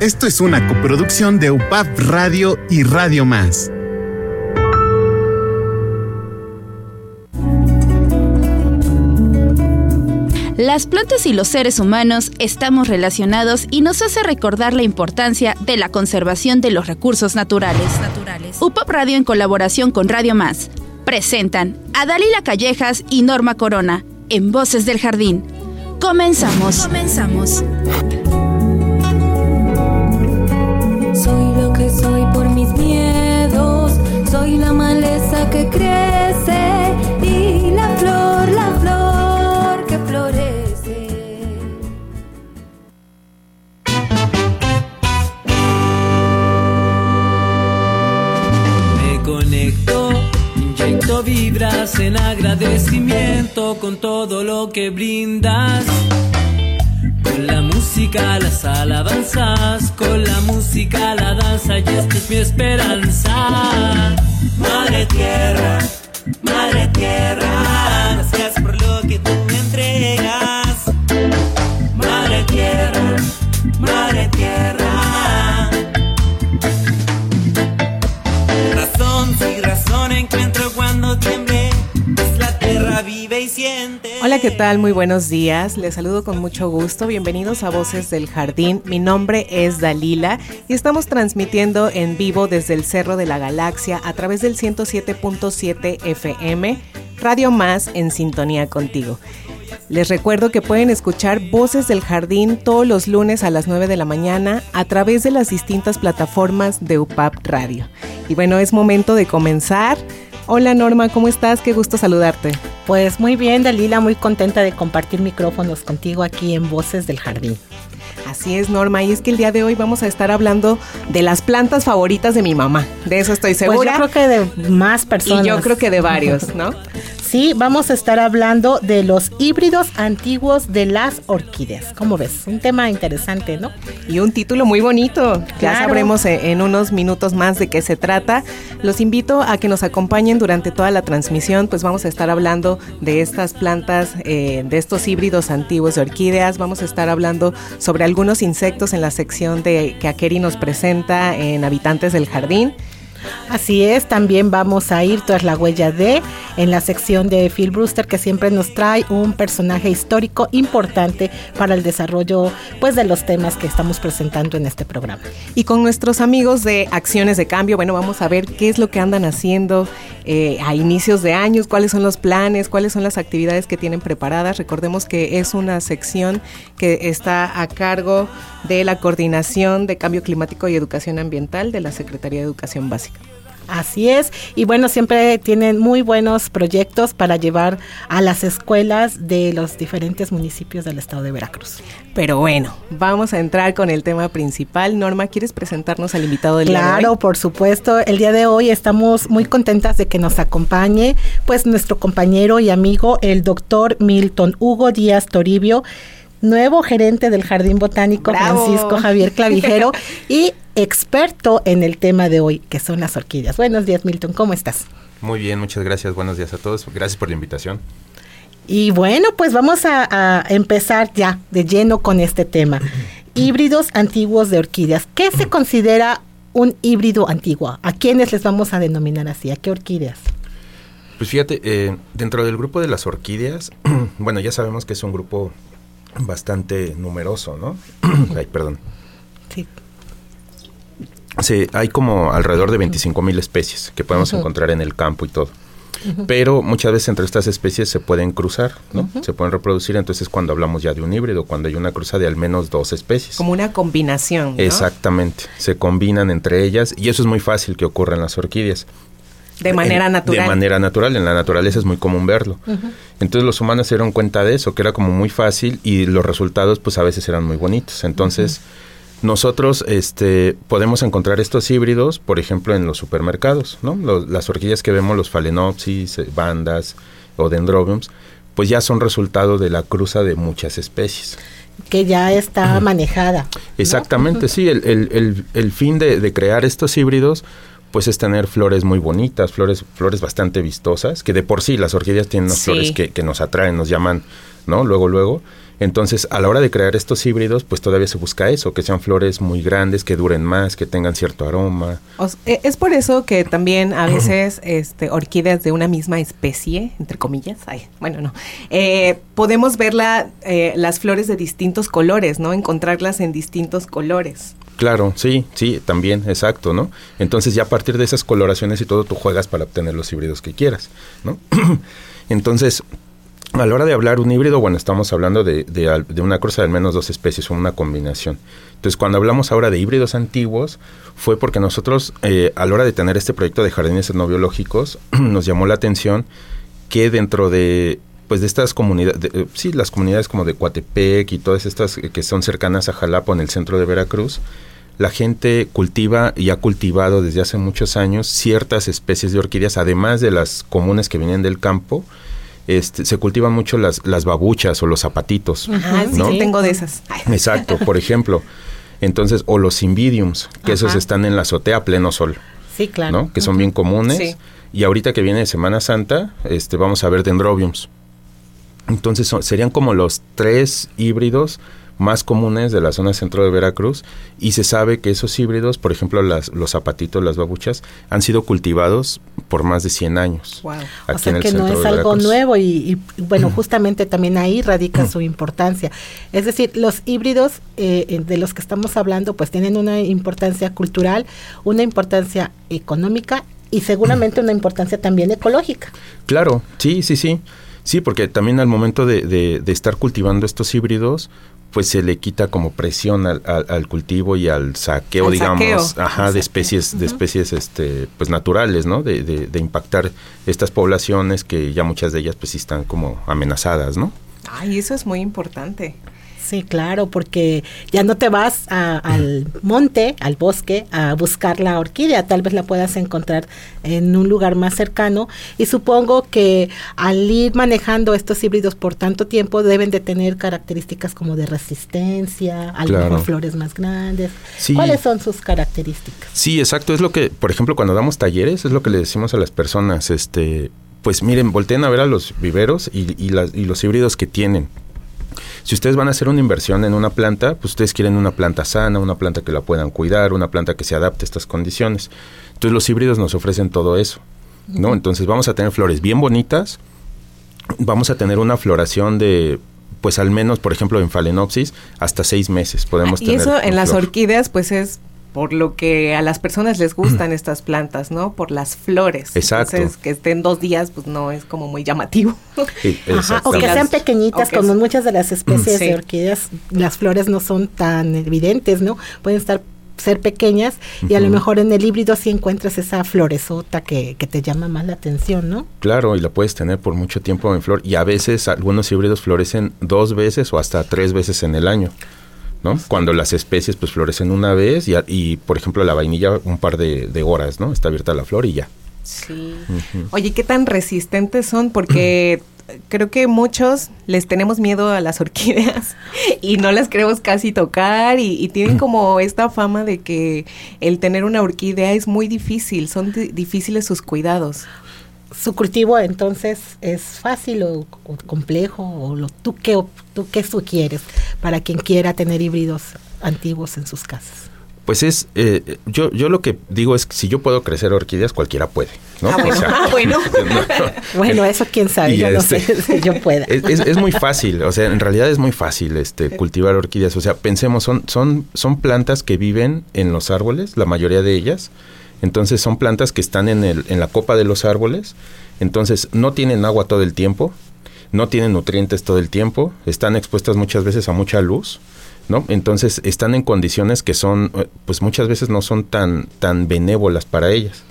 Esto es una coproducción de UPAP Radio y Radio Más. Las plantas y los seres humanos estamos relacionados y nos hace recordar la importancia de la conservación de los recursos naturales. UPAP Radio en colaboración con Radio Más presentan a Dalila Callejas y Norma Corona en Voces del Jardín. Comenzamos. Comenzamos. Que crece y la flor, la flor que florece. Me conecto, inyecto vibras en agradecimiento con todo lo que brindas. Con la música las alabanzas, con la música la danza y esta es mi esperanza. Madre tierra, madre tierra, gracias por lo que tú me entregas. Madre tierra, madre tierra. Hola, ¿qué tal? Muy buenos días. Les saludo con mucho gusto. Bienvenidos a Voces del Jardín. Mi nombre es Dalila y estamos transmitiendo en vivo desde el Cerro de la Galaxia a través del 107.7 FM, Radio Más en sintonía contigo. Les recuerdo que pueden escuchar Voces del Jardín todos los lunes a las 9 de la mañana a través de las distintas plataformas de UPAP Radio. Y bueno, es momento de comenzar. Hola Norma, ¿cómo estás? Qué gusto saludarte. Pues muy bien, Dalila, muy contenta de compartir micrófonos contigo aquí en Voces del Jardín. Así es, Norma, y es que el día de hoy vamos a estar hablando de las plantas favoritas de mi mamá. De eso estoy segura. Pues yo creo que de más personas. Y yo creo que de varios, ¿no? Sí, vamos a estar hablando de los híbridos antiguos de las orquídeas. ¿Cómo ves? Un tema interesante, ¿no? Y un título muy bonito. Ya sabremos en unos minutos más de qué se trata. Los invito a que nos acompañen durante toda la transmisión, pues vamos a estar hablando de estas plantas, eh, de estos híbridos antiguos de orquídeas. Vamos a estar hablando sobre algunos insectos en la sección de que Akeri nos presenta en Habitantes del Jardín. Así es, también vamos a ir tras la huella de en la sección de Phil Brewster que siempre nos trae un personaje histórico importante para el desarrollo pues de los temas que estamos presentando en este programa. Y con nuestros amigos de Acciones de Cambio, bueno, vamos a ver qué es lo que andan haciendo eh, a inicios de años, cuáles son los planes, cuáles son las actividades que tienen preparadas. Recordemos que es una sección que está a cargo de la Coordinación de Cambio Climático y Educación Ambiental de la Secretaría de Educación Básica. Así es, y bueno, siempre tienen muy buenos proyectos para llevar a las escuelas de los diferentes municipios del estado de Veracruz. Pero bueno, vamos a entrar con el tema principal. Norma, ¿quieres presentarnos al invitado del día de Claro, por supuesto. El día de hoy estamos muy contentas de que nos acompañe, pues nuestro compañero y amigo, el doctor Milton Hugo Díaz Toribio, nuevo gerente del Jardín Botánico ¡Bravo! Francisco Javier Clavijero y experto en el tema de hoy, que son las orquídeas. Buenos días, Milton, ¿cómo estás? Muy bien, muchas gracias. Buenos días a todos. Gracias por la invitación. Y bueno, pues vamos a, a empezar ya de lleno con este tema. Híbridos antiguos de orquídeas. ¿Qué se considera un híbrido antiguo? ¿A quiénes les vamos a denominar así? ¿A qué orquídeas? Pues fíjate, eh, dentro del grupo de las orquídeas, bueno, ya sabemos que es un grupo bastante numeroso, ¿no? Ay, perdón. Sí. Sí, hay como alrededor de 25 mil especies que podemos encontrar en el campo y todo. Pero muchas veces entre estas especies se pueden cruzar, ¿no? Se pueden reproducir, entonces cuando hablamos ya de un híbrido, cuando hay una cruza de al menos dos especies. Como una combinación. ¿no? Exactamente, se combinan entre ellas y eso es muy fácil que ocurra en las orquídeas. De manera En- natural. De manera natural, en la naturaleza es muy común verlo. Entonces los humanos se dieron cuenta de eso, que era como muy fácil y los resultados pues a veces eran muy bonitos. Entonces nosotros este, podemos encontrar estos híbridos, por ejemplo, en los supermercados, ¿no? Los- las orquídeas que vemos, los phalaenopsis, eh, bandas o dendrobiums, pues ya son resultado de la cruza de muchas especies. Que ya está manejada. ¿no? Exactamente, sí. El, el- el- el fin de, de crear estos híbridos, pues es tener flores muy bonitas, flores, flores bastante vistosas, que de por sí las orquídeas tienen unas Sí. flores que, que nos atraen, nos llaman, ¿no? Luego, luego. Entonces, a la hora de crear estos híbridos, pues todavía se busca eso, que sean flores muy grandes, que duren más, que tengan cierto aroma. E, es por eso que también a veces este, orquídeas de una misma especie, entre comillas, ay, bueno, no, eh, podemos ver eh, las flores de distintos colores, ¿no? Encontrarlas en distintos colores. Claro, sí, sí, también, exacto, ¿no? Entonces ya a partir de esas coloraciones y todo, tú juegas para obtener los híbridos que quieras, ¿no? Entonces, a la hora de hablar un híbrido, bueno, estamos hablando de, de, una cruza de al menos dos especies o una combinación. Entonces, cuando hablamos ahora de híbridos antiguos, fue porque nosotros, eh, a la hora de tener este proyecto de jardines etnobiológicos, nos llamó la atención que dentro de pues de estas comunidades, eh, sí, las comunidades como de Coatepec y todas estas que son cercanas a Jalapa en el centro de Veracruz, la gente cultiva y ha cultivado desde hace muchos años ciertas especies de orquídeas, además de las comunes que vienen del campo, este, se cultivan mucho las, las babuchas o los zapatitos. Ah, sí, tengo de esas. Exacto, por ejemplo. Entonces, o los invidiums, que esos están en la azotea a pleno sol. Sí, claro. Que son bien comunes. Y ahorita que viene Semana Santa, este, vamos a ver dendrobiums. Entonces, serían como los tres híbridos más comunes de la zona centro de Veracruz y se sabe que esos híbridos, por ejemplo las, los zapatitos, las babuchas, han sido cultivados por más de 100 años. Wow. o sea que no es algo nuevo y, bueno, justamente también ahí radica su importancia. Es decir, los híbridos eh, de los que estamos hablando pues tienen una importancia cultural, una importancia económica y seguramente una importancia también ecológica. Claro, sí, sí, sí. Sí, porque también al momento de, de estar cultivando estos híbridos, pues se le quita como presión al, al, cultivo y al saqueo, digamos, ajá, de especies, de especies, este, pues naturales, ¿no? De, de, de, impactar estas poblaciones que ya muchas de ellas, pues sí están como amenazadas, ¿no? Ay, eso es muy importante. Sí, claro, porque ya no te vas al monte, al bosque, a buscar la orquídea, tal vez la puedas encontrar en un lugar más cercano. Y supongo que al ir manejando estos híbridos por tanto tiempo deben de tener características como de resistencia, a lo flores más grandes. ¿Cuáles son sus características? Sí, exacto, es lo que, por ejemplo, cuando damos talleres, es lo que le decimos a las personas, este, pues miren, volteen a ver a los viveros y, y los híbridos que tienen si ustedes van a hacer una inversión en una planta, pues ustedes quieren una planta sana, una planta que la puedan cuidar, una planta que se adapte a estas condiciones. Entonces los híbridos nos ofrecen todo eso, ¿no? Entonces vamos a tener flores bien bonitas, vamos a tener una floración de pues al menos, por ejemplo, en Phalaenopsis, hasta seis meses podemos tener. Y eso en las orquídeas, pues es por lo que a las personas les gustan estas plantas, ¿no? Por las flores. Exacto. Entonces, que estén dos días, pues no es como muy llamativo. Ajá, o que sean pequeñitas, como muchas de las especies de orquídeas, las flores no son tan evidentes, ¿no? Pueden estar ser pequeñas y a lo mejor en el híbrido sí encuentras esa floresota que, que, te llama más la atención, ¿no? Claro, y la puedes tener por mucho tiempo en flor y a veces algunos híbridos florecen dos veces o hasta tres veces en el año. ¿No? Cuando las especies pues florecen una vez y, y por ejemplo la vainilla un par de, horas, ¿no? Está abierta la flor y ya. Sí. Oye, ¿qué tan resistentes son? Porque creo que muchos les tenemos miedo a las orquídeas y no las queremos casi tocar y, y, tienen como esta fama de que el tener una orquídea es muy difícil, son difíciles sus cuidados su cultivo entonces es fácil o, complejo o lo, tú qué tú qué sugieres para quien quiera tener híbridos antiguos en sus casas pues es eh, yo yo lo que digo es que si yo puedo crecer orquídeas cualquiera puede no ah, bueno, bueno. eso quién sabe yo no sé este, si yo pueda. es, es, muy fácil o sea en realidad es muy fácil este cultivar orquídeas o sea pensemos son son son plantas que viven en los árboles la mayoría de ellas entonces son plantas que están en, el, en la copa de los árboles, entonces no tienen agua todo el tiempo, no tienen nutrientes todo el tiempo, están expuestas muchas veces a mucha luz, ¿no? Entonces están en condiciones que son, eh, pues muchas veces no son tan, tan benévolas para ellas.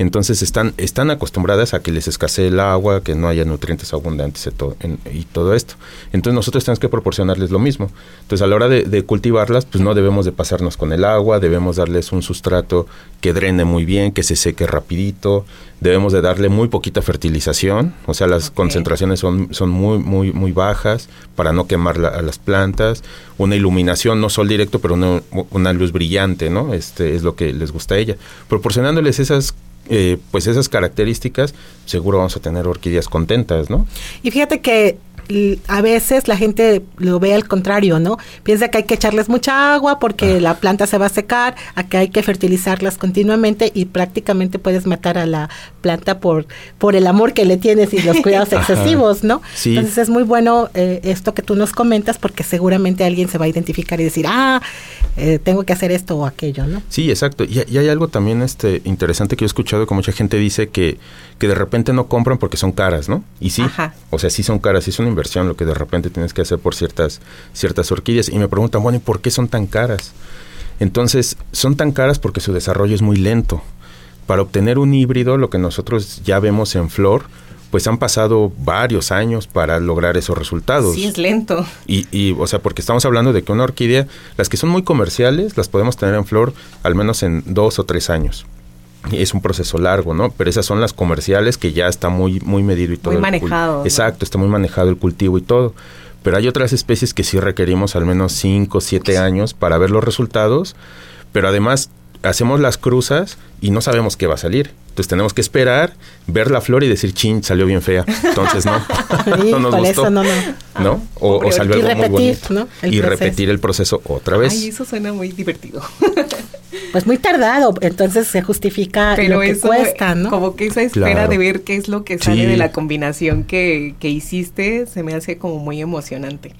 Entonces están, están acostumbradas a que les escasee el agua, que no haya nutrientes abundantes y todo, y todo esto. Entonces nosotros tenemos que proporcionarles lo mismo. Entonces a la hora de, cultivarlas, pues no debemos de pasarnos con el agua, debemos darles un sustrato que drene muy bien, que se seque rapidito, debemos de darle muy poquita fertilización, o sea, las concentraciones son, son muy, muy, muy bajas para no quemar a las plantas, una iluminación, no sol directo, pero una, una luz brillante, ¿no? Este es lo que les gusta a ella. Proporcionándoles esas eh, pues esas características, seguro vamos a tener orquídeas contentas, ¿no? Y fíjate que a veces la gente lo ve al contrario, ¿no? Piensa que hay que echarles mucha agua porque Ah. la planta se va a secar, a que hay que fertilizarlas continuamente y prácticamente puedes matar a la planta por, por el amor que le tienes y los cuidados excesivos, ¿no? Sí. Entonces es muy bueno eh, esto que tú nos comentas porque seguramente alguien se va a identificar y decir, ah, eh, tengo que hacer esto o aquello, ¿no? Sí, exacto. Y, y hay algo también este interesante que yo he escuchado que mucha gente dice que, que de repente no compran porque son caras, ¿no? Y sí, Ajá. o sea, sí son caras, sí es una inversión lo que de repente tienes que hacer por ciertas, ciertas orquídeas. Y me preguntan, bueno, ¿y por qué son tan caras? Entonces, son tan caras porque su desarrollo es muy lento. Para obtener un híbrido, lo que nosotros ya vemos en flor, pues han pasado varios años para lograr esos resultados. Sí, es lento. Y, y, o sea, porque estamos hablando de que una orquídea, las que son muy comerciales, las podemos tener en flor al menos en dos o tres años. Es un proceso largo, ¿no? Pero esas son las comerciales que ya está muy, muy medido y todo. Muy manejado, ¿no? Exacto, está muy manejado el cultivo y todo. Pero hay otras especies que sí requerimos al menos cinco, siete años para ver los resultados. Pero además hacemos las cruzas y no sabemos qué va a salir. Entonces tenemos que esperar, ver la flor y decir, chin, salió bien fea. Entonces no, no nos gustó. eso no, no. ¿no? O, o Pobre salió algo muy Y repetir, bonito. ¿no? Y proceso. repetir el proceso otra vez. Ay, eso suena muy divertido. Pues muy tardado, entonces se justifica Pero lo que eso, cuesta, ¿no? como que esa espera Claro. de ver qué es lo que sale Sí. de la combinación que, que hiciste, se me hace como muy emocionante.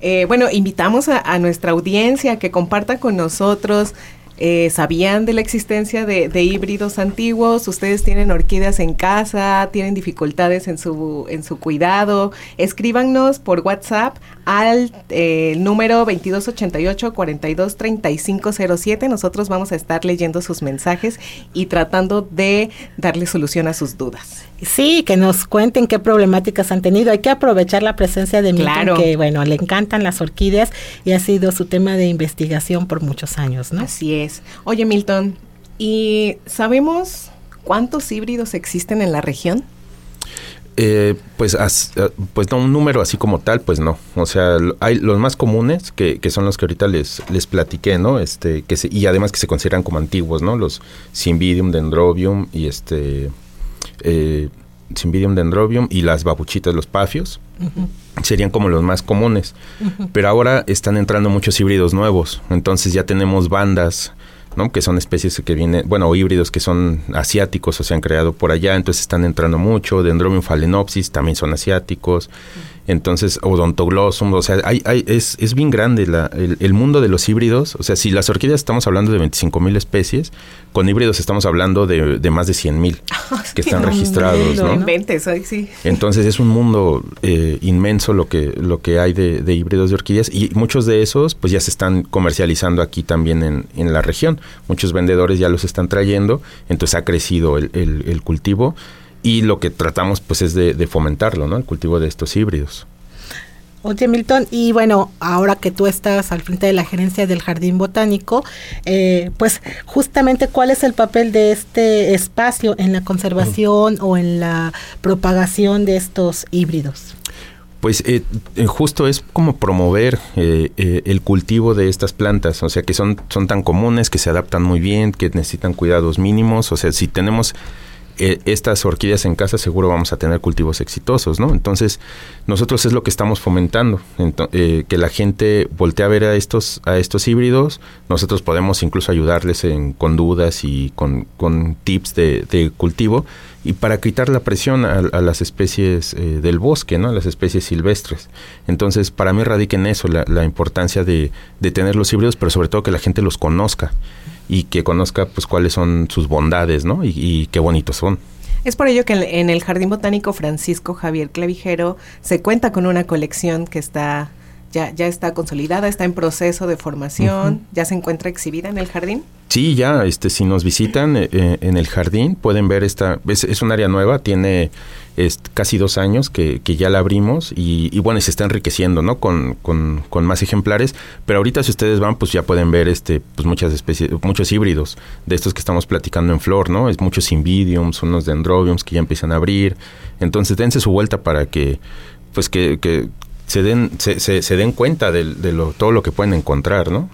Eh, bueno, invitamos a, a nuestra audiencia a que comparta con nosotros. eh, ¿Sabían de la existencia de, de híbridos antiguos? ¿Ustedes tienen orquídeas en casa? ¿Tienen dificultades en su, en su cuidado? Escríbanos por WhatsApp al eh, número 2288-423507. Nosotros vamos a estar leyendo sus mensajes y tratando de darle solución a sus dudas. Sí, que nos cuenten qué problemáticas han tenido. Hay que aprovechar la presencia de Milton, Claro. que bueno, le encantan las orquídeas y ha sido su tema de investigación por muchos años, ¿no? Así es. Oye, Milton, ¿y sabemos cuántos híbridos existen en la región? Eh, pues, as- eh, pues no, un número así como tal, pues no. O sea, hay los más comunes, que, que son los que ahorita les, les platiqué, ¿no? Este, que se- y además que se consideran como antiguos, ¿no? Los Cymbidium, Dendrobium y este... Eh, Cymbidium, Dendrobium y las babuchitas, los pafios. Serían como los más comunes. Pero ahora están entrando muchos híbridos nuevos. Entonces ya tenemos bandas, ¿no? Que son especies que vienen, bueno, o híbridos que son asiáticos o se han creado por allá. Entonces están entrando mucho. Dendrobium phalaenopsis también son asiáticos. Entonces, odontoglossum, o sea, hay, hay, es, es bien grande la, el, el mundo de los híbridos. O sea, si las orquídeas estamos hablando de 25 mil especies, con híbridos estamos hablando de, de más de 100 mil que están No, registrados, No inventes, ay, sí. Entonces es un mundo eh, inmenso lo que, lo que hay de, de híbridos de orquídeas y muchos de esos pues ya se están comercializando aquí también en, en la región. Muchos vendedores ya los están trayendo, entonces ha crecido el, el- el cultivo y lo que tratamos pues es de, de fomentarlo, ¿no? El cultivo de estos híbridos. Oye, Milton, y bueno, ahora que tú estás al frente de la gerencia del Jardín Botánico, eh, pues justamente cuál es el papel de este espacio en la conservación o en la propagación de estos híbridos. Pues eh, eh, justo es como promover eh, eh, el cultivo de estas plantas, o sea que son, son tan comunes, que se adaptan muy bien, que necesitan cuidados mínimos, o sea, si tenemos eh, estas orquídeas en casa seguro vamos a tener cultivos exitosos, ¿no? Entonces nosotros es lo que estamos fomentando, eh, que la gente voltee a ver a estos, a estos híbridos, nosotros podemos incluso ayudarles en, con dudas y con, con tips de cultivo y para quitar la presión a, las especies eh, del bosque, ¿no? A las especies silvestres. Entonces, para mí radica en eso la, importancia de, de tener los híbridos, pero sobre todo que la gente los conozca y que conozca pues cuáles son sus bondades, ¿no? Y, y qué bonitos son. Es por ello que en el Jardín Botánico Francisco Javier Clavijero se cuenta con una colección que está ya, ya está consolidada, está en proceso de formación, ya se encuentra exhibida en el jardín. Sí, ya, este, si nos visitan eh, eh, en el jardín, pueden ver esta, es, es un área nueva, tiene es, casi dos años que, que ya la abrimos y, y bueno, y se está enriqueciendo, ¿no? Con, con, con más ejemplares, pero ahorita si ustedes van, pues ya pueden ver este, pues muchas especies, muchos híbridos de estos que estamos platicando en flor, ¿no? Es muchos invidiums, unos dendrobiums que ya empiezan a abrir, entonces dense su vuelta para que, pues que, que se den, se, se, se den cuenta de, de lo, todo lo que pueden encontrar, ¿no?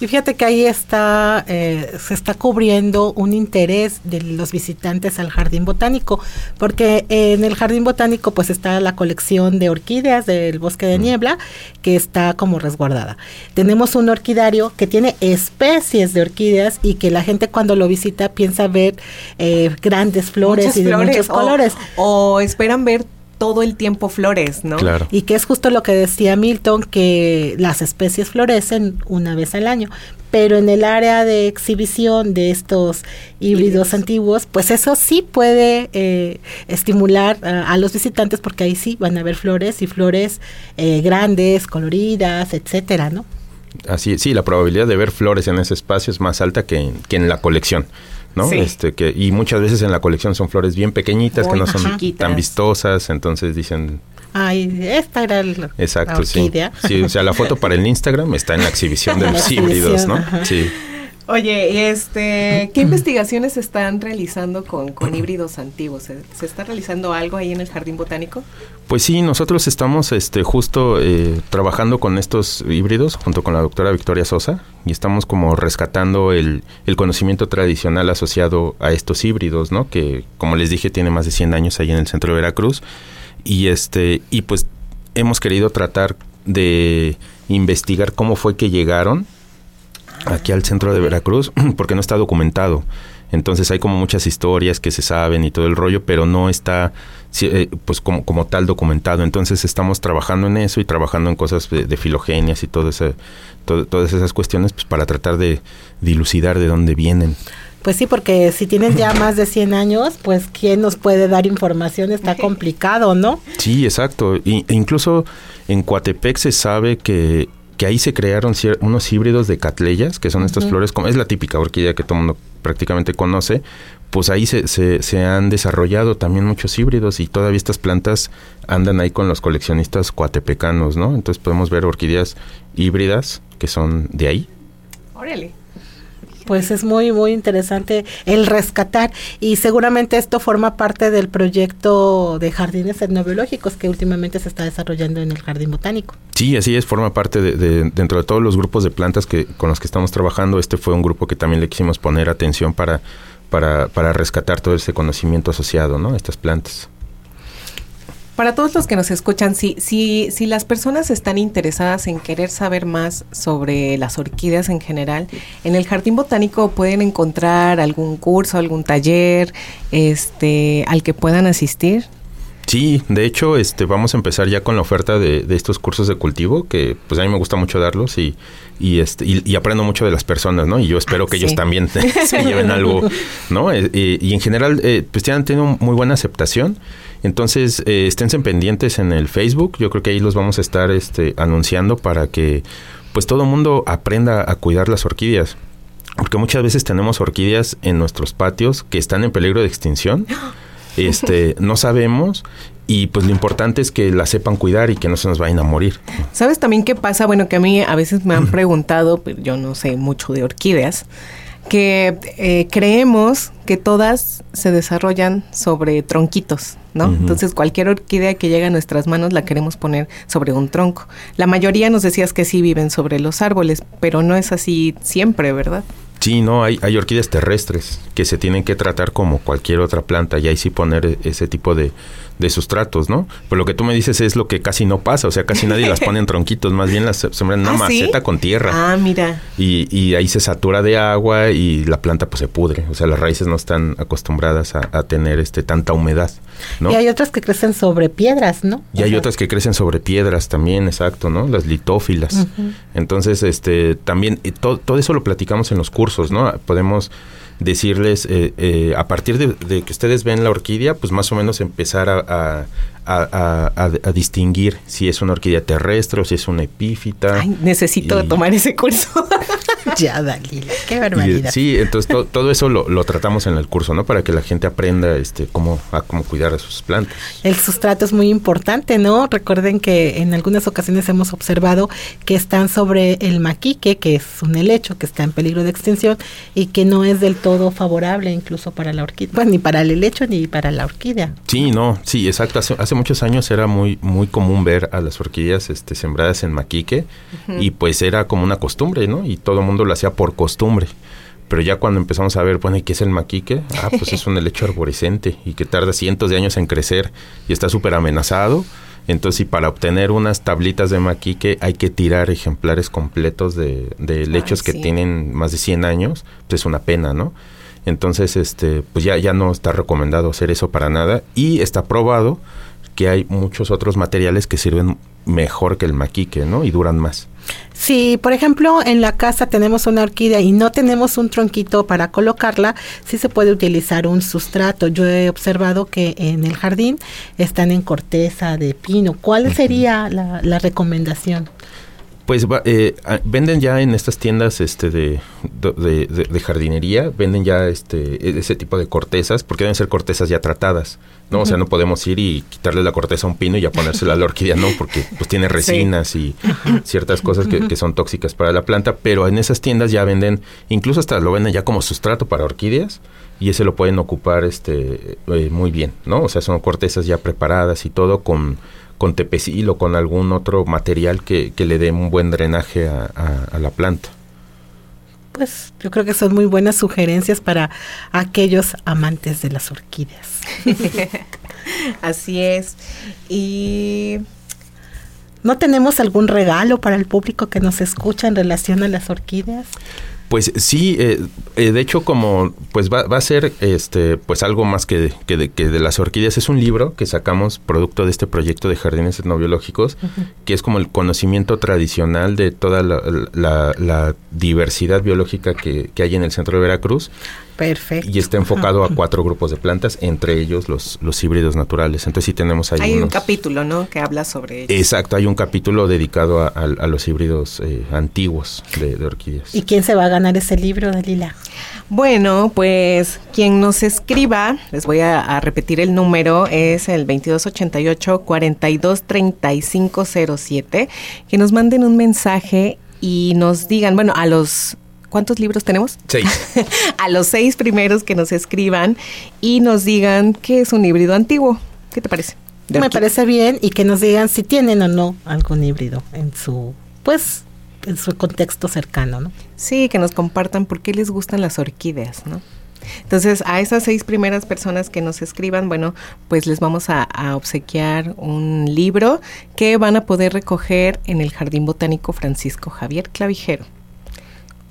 Y fíjate que ahí está, eh, se está cubriendo un interés de los visitantes al jardín botánico, porque en el jardín botánico pues está la colección de orquídeas del bosque de niebla que está como resguardada. Tenemos un orquidario que tiene especies de orquídeas y que la gente cuando lo visita piensa ver eh, grandes flores Muchas y de flores, muchos o- colores. O, esperan ver todo el tiempo flores, ¿no? Claro. Y que es justo lo que decía Milton, que las especies florecen una vez al año. Pero en el área de exhibición de estos híbridos antiguos, pues eso sí puede eh, estimular a, a los visitantes porque ahí sí van a ver flores y flores eh, grandes, coloridas, etcétera, ¿no? Así, sí, la probabilidad de ver flores en ese espacio es más alta que en, que en la colección, ¿no? Sí. Este, que, y muchas veces en la colección son flores bien pequeñitas que no son chiquitas. tan vistosas, entonces dicen, Ay, esta era el- la exacto, sí. orquídea. Sí, o sea, la foto para el Instagram está en la exhibición de la los híbridos, ¿no? ajá. Sí. Oye, este, ¿qué investigaciones se están realizando con, con híbridos antiguos? ¿Se, se está realizando algo ahí en el Jardín Botánico? Pues sí, nosotros estamos este, justo eh, trabajando con estos híbridos junto con la doctora Victoria Sosa y estamos como rescatando el, el conocimiento tradicional asociado a estos híbridos, ¿no? Que como les dije tiene más de 100 años ahí en el centro de Veracruz y este y pues hemos querido tratar de investigar cómo fue que llegaron aquí al centro de Veracruz porque no está documentado. Entonces hay como muchas historias que se saben y todo el rollo, pero no está eh, pues como, como tal documentado. Entonces estamos trabajando en eso y trabajando en cosas de, de filogenias y todo ese, todo- todas esas cuestiones pues para tratar de dilucidar de dónde vienen. Pues sí, porque si tienen ya más de 100 años, pues ¿quién nos puede dar información? Está complicado, ¿no? Sí, exacto. E incluso en Coatepec se sabe que, que ahí se crearon unos híbridos de catleyas, que son estas flores, como es la típica orquídea que todo el mundo prácticamente conoce, pues ahí se, se, se han desarrollado también muchos híbridos y todavía estas plantas andan ahí con los coleccionistas coatepecanos, ¿no? Entonces podemos ver orquídeas híbridas que son de ahí. Órale. Pues es muy, muy interesante el rescatar y seguramente esto forma parte del proyecto de jardines etnobiológicos que últimamente se está desarrollando en el Jardín Botánico. Sí, así es, forma parte de, de- dentro de todos los grupos de plantas que con los que estamos trabajando. Este fue un grupo que también le quisimos poner atención para, para, para rescatar todo ese conocimiento asociado, ¿no? Estas plantas. Para todos los que nos escuchan, si, si, si las personas están interesadas en querer saber más sobre las orquídeas en general, en el Jardín Botánico pueden encontrar algún curso, algún taller, este, al que puedan asistir. Sí, de hecho, este, vamos a empezar ya con la oferta de, de estos cursos de cultivo, que pues a mí me gusta mucho darlos y, y, este, y, y aprendo mucho de las personas, ¿no? Y yo espero que Sí. ellos también se lleven algo, ¿no? Eh, eh, y en general, eh, pues ya han tenido muy buena aceptación. Entonces, eh, esténse pendientes en el Facebook. Yo creo que ahí los vamos a estar este, anunciando para que pues todo el mundo aprenda a cuidar las orquídeas. Porque muchas veces tenemos orquídeas en nuestros patios que están en peligro de extinción. Este, no sabemos y pues lo importante es que las sepan cuidar y que no se nos vayan a morir. ¿Sabes también qué pasa? Bueno, que a mí a veces me han preguntado, pero yo no sé mucho de orquídeas, que eh, creemos que todas se desarrollan sobre tronquitos, ¿no? Entonces cualquier orquídea que llega a nuestras manos la queremos poner sobre un tronco. La mayoría nos decías que sí viven sobre los árboles, pero no es así siempre, ¿verdad? Sí, no, hay, hay orquídeas terrestres que se tienen que tratar como cualquier otra planta y ahí sí poner e- ese tipo de, de sustratos, ¿no? Pero lo que tú me dices es lo que casi no pasa, o sea, casi nadie las pone en tronquitos, más bien las se- sembran en una ¿Ah, sí? maceta con tierra. Ah, mira. Y, y ahí se satura de agua y la planta pues se pudre, o sea, las raíces no están acostumbradas a, a tener este tanta humedad, ¿no? Y hay otras que crecen sobre piedras, ¿no? Y hay otras que crecen sobre piedras también, exacto, ¿no? Las litófilas. Entonces, este, también, eh, to- todo eso lo platicamos en los cursos, ¿no? Podemos decirles, eh, eh, a partir de, de que ustedes ven la orquídea, pues más o menos empezar a, a- a- a- a- a distinguir si es una orquídea terrestre o si es una epífita. Ay, necesito Y- tomar ese curso. Ya, Dalila, qué Y, barbaridad. sí, entonces to- todo eso lo, lo tratamos en el curso, ¿no? Para que la gente aprenda este, cómo, a cómo cuidar a sus plantas. El sustrato es muy importante, ¿no? Recuerden que en algunas ocasiones hemos observado que están sobre el maquique, que es un helecho que está en peligro de extinción y que no es del todo favorable incluso para la orquídea, pues ni para el helecho ni para la orquídea. Sí, no, sí, exacto. Hace, hace muchos años era muy muy común ver a las orquídeas este, sembradas en maquique y pues era como una costumbre, ¿no? Y todo el mundo mundo lo hacía por costumbre. Pero ya cuando empezamos a ver, bueno, ¿y qué es el maquique? Ah, pues es un helecho arborescente y que tarda cientos de años en crecer y está súper amenazado. Entonces, si para obtener unas tablitas de maquique hay que tirar ejemplares completos de, de lechos que sí. tienen más de 100 años, pues es una pena, ¿no? Entonces, este, pues ya, ya no está recomendado hacer eso para nada y está probado que hay muchos otros materiales que sirven mejor que el maquique, ¿no? Y duran más. Si, por ejemplo, en la casa tenemos una orquídea y no tenemos un tronquito para colocarla, sí se puede utilizar un sustrato. Yo he observado que en el jardín están en corteza de pino. ¿Cuál sería la, la recomendación? Pues eh, ah, venden ya en estas tiendas este de, de, de- de jardinería, venden ya este e- ese tipo de cortezas, porque deben ser cortezas ya tratadas, ¿no? O sea, no podemos ir y quitarle la corteza a un pino y ya ponérsela a la orquídea, no, porque pues tiene resinas y ciertas cosas que, que son tóxicas para la planta, pero en esas tiendas ya venden, incluso hasta lo venden ya como sustrato para orquídeas y ese lo pueden ocupar este eh, muy bien, ¿no? O sea, son cortezas ya preparadas y todo con con tepecil o con algún otro material que, que le dé un buen drenaje a, a- a la planta. Pues yo creo que son muy buenas sugerencias para aquellos amantes de las orquídeas. Así es. Y ¿No tenemos algún regalo para el público que nos escucha en relación a las orquídeas? Pues sí, eh, eh, de hecho como pues va, va a ser este pues algo más que, de- que, de, que de las orquídeas. Es un libro que sacamos producto de este proyecto de jardines etnobiológicos que es como el conocimiento tradicional de toda la, la- la diversidad biológica que, que hay en el centro de Veracruz Perfecto. y está enfocado a cuatro grupos de plantas entre ellos los, los híbridos naturales entonces sí tenemos ahí hay un capítulo, ¿no? Que habla sobre ello. Exacto, hay un capítulo dedicado a, a- a los híbridos eh, antiguos de, de orquídeas. ¿Y quién se va a ganar ese libro, Dalila? Bueno, pues quien nos escriba, les voy a, a repetir el número, es el 2288-423507, que nos manden un mensaje y nos digan, bueno, a los... ¿Cuántos libros tenemos? Seis. a los seis primeros que nos escriban y nos digan qué es un híbrido antiguo. ¿Qué te parece? De Me parece bien y que nos digan si tienen o no algún híbrido en su, pues, en su contexto cercano, ¿no? Sí, que nos compartan por qué les gustan las orquídeas, ¿no? Entonces, a esas seis primeras personas que nos escriban, bueno, pues les vamos a, a obsequiar un libro que van a poder recoger en el Jardín Botánico Francisco Javier Clavijero.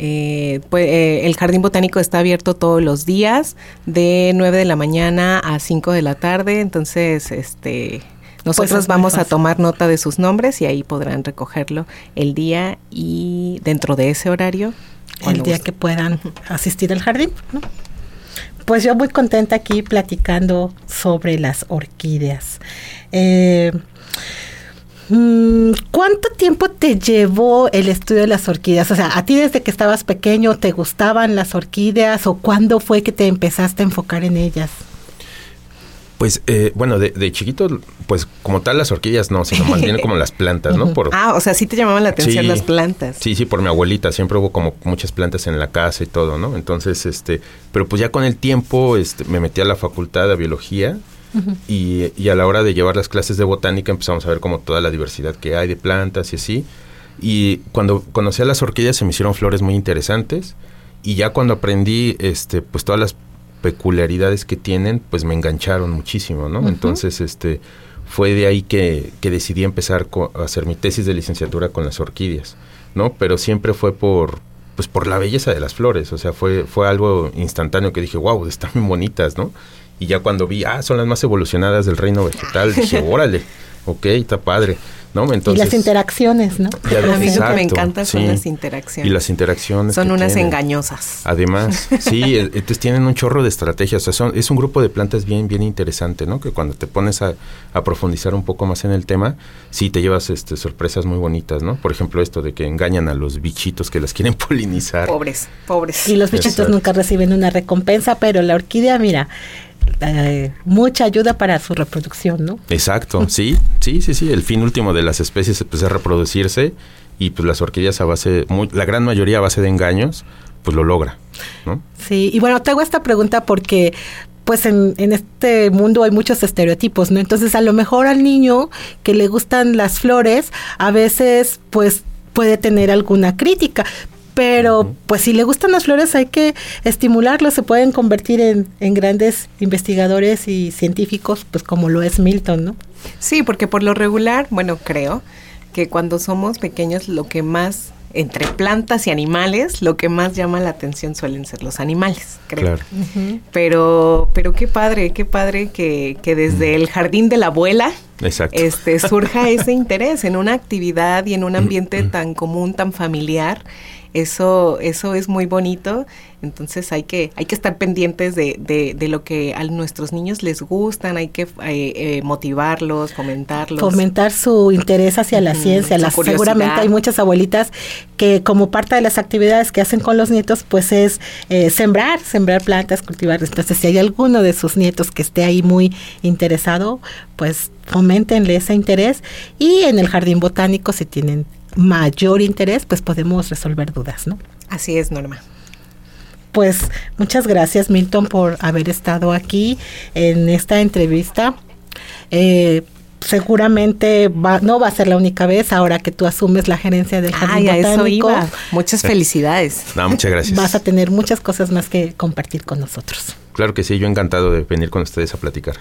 Eh, pues, eh, el Jardín Botánico está abierto todos los días, de 9 de la mañana a 5 de la tarde, entonces, este... Nosotros es muy vamos a tomar nota de sus nombres y ahí podrán recogerlo el día y dentro de ese horario. El día que puedan asistir al jardín, ¿no? Pues yo muy contenta aquí platicando sobre las orquídeas. Eh, ¿Cuánto tiempo te llevó el estudio de las orquídeas? O sea, ¿a ti desde que estabas pequeño te gustaban las orquídeas o cuándo fue que te empezaste a enfocar en ellas? Pues, eh, bueno, de, de chiquito, pues como tal las orquídeas no, sino más bien como las plantas, ¿no? Por, Ah, o sea, sí te llamaban la atención Sí. las plantas. Sí, sí, por mi abuelita, siempre hubo como muchas plantas en la casa y todo, ¿no? Entonces, este, pero pues ya con el tiempo, este, me metí a la facultad de biología y, y a la hora de llevar las clases de botánica empezamos a ver como toda la diversidad que hay de plantas y así. Y cuando conocí a las orquídeas se me hicieron flores muy interesantes y ya cuando aprendí, este, pues todas las peculiaridades que tienen, pues me engancharon muchísimo, ¿no? Entonces, este, fue de ahí que, que decidí empezar a hacer mi tesis de licenciatura con las orquídeas, ¿no? Pero siempre fue por, pues por la belleza de las flores, o sea, fue, fue algo instantáneo que dije, wow, están muy bonitas, ¿no? Y ya cuando vi, ah, son las más evolucionadas del reino vegetal, dije, órale, ok, está padre, ¿no? Entonces, y las interacciones, ¿no? a mí lo que me encanta son sí. las interacciones. Y las interacciones. son unas tienen. engañosas. Además, sí, eh, entonces tienen un chorro de estrategias. O sea, son- es un grupo de plantas bien, bien interesante, ¿no? Que cuando te pones a, a profundizar un poco más en el tema, sí te llevas este, sorpresas muy bonitas, ¿no? Por ejemplo, esto de que engañan a los bichitos que las quieren polinizar. Pobres, pobres. Y los bichitos Exacto. nunca reciben una recompensa, pero la orquídea, mira, eh, mucha ayuda para su reproducción, ¿no? Exacto, sí, sí, sí, sí. El fin último de las especies pues, es reproducirse y pues las orquídeas a base, muy- la gran mayoría a base de engaños, pues lo logra, ¿no? Sí, y bueno, te hago esta pregunta porque pues en, en este mundo hay muchos estereotipos, ¿no? Entonces a lo mejor al niño que le gustan las flores, a veces pues puede tener alguna crítica. Pero pues si le gustan las flores hay que estimularlos, se pueden convertir en, en grandes investigadores y científicos, pues como lo es Milton, ¿no? Sí, porque por lo regular, bueno, creo que cuando somos pequeños lo que más entre plantas y animales, lo que más llama la atención suelen ser los animales, creo. Claro. Pero, pero qué padre, qué padre que, que desde el jardín de la abuela Exacto. este, surja ese interés en una actividad y en un ambiente tan común, tan familiar. Eso, eso es muy bonito. Entonces hay que, hay que estar pendientes de, de, de lo que a nuestros niños les gustan, hay que eh, eh, motivarlos, fomentarlos. Fomentar su interés hacia la ciencia. Las, seguramente hay muchas abuelitas que como parte de las actividades que hacen con los nietos, pues es eh, sembrar, sembrar plantas, cultivar. Entonces, si hay alguno de sus nietos que esté ahí muy interesado, pues foméntenle ese interés. Y en el jardín botánico, si tienen mayor interés, pues podemos resolver dudas, ¿no? Así es, Norma. Pues muchas gracias Milton por haber estado aquí en esta entrevista. Eh, seguramente va, no va a ser la única vez ahora que tú asumes la gerencia del jardín Ay, a eso botánico. iba. Muchas felicidades. No, muchas gracias. Vas a tener muchas cosas más que compartir con nosotros. Claro que sí, yo encantado de venir con ustedes a platicar.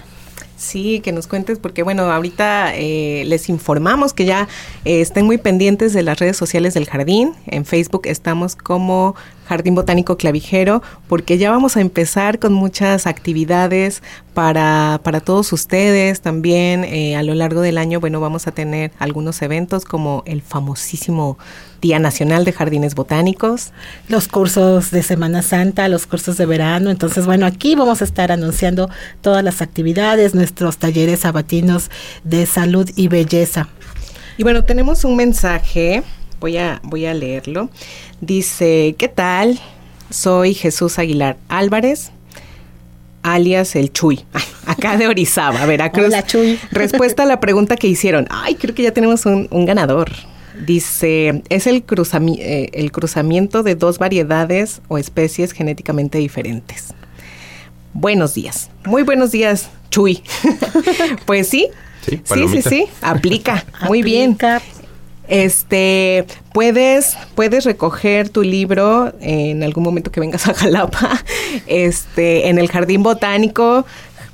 Sí, que nos cuentes, porque bueno, ahorita eh, les informamos que ya eh, estén muy pendientes de las redes sociales del jardín. En Facebook estamos como Jardín Botánico Clavijero, porque ya vamos a empezar con muchas actividades para, para todos ustedes. También eh, a lo largo del año, bueno, vamos a tener algunos eventos como el famosísimo Día Nacional de Jardines Botánicos. Los cursos de Semana Santa, los cursos de verano. Entonces, bueno, aquí vamos a estar anunciando todas las actividades, nuestros talleres sabatinos de salud y belleza. Y bueno, tenemos un mensaje, voy a, voy a leerlo. Dice, ¿qué tal? Soy Jesús Aguilar Álvarez, alias el Chuy, acá de Orizaba, Veracruz. Hola, Chuy. Respuesta a la pregunta que hicieron. Ay, creo que ya tenemos un, un ganador. Dice, es el, cruzami- eh, el cruzamiento de dos variedades o especies genéticamente diferentes. Buenos días. Muy buenos días, Chuy. pues sí. Sí, Sí, sí, aplica. Muy bien. Este, puedes, puedes recoger tu libro en algún momento que vengas a Jalapa, este, en el Jardín Botánico.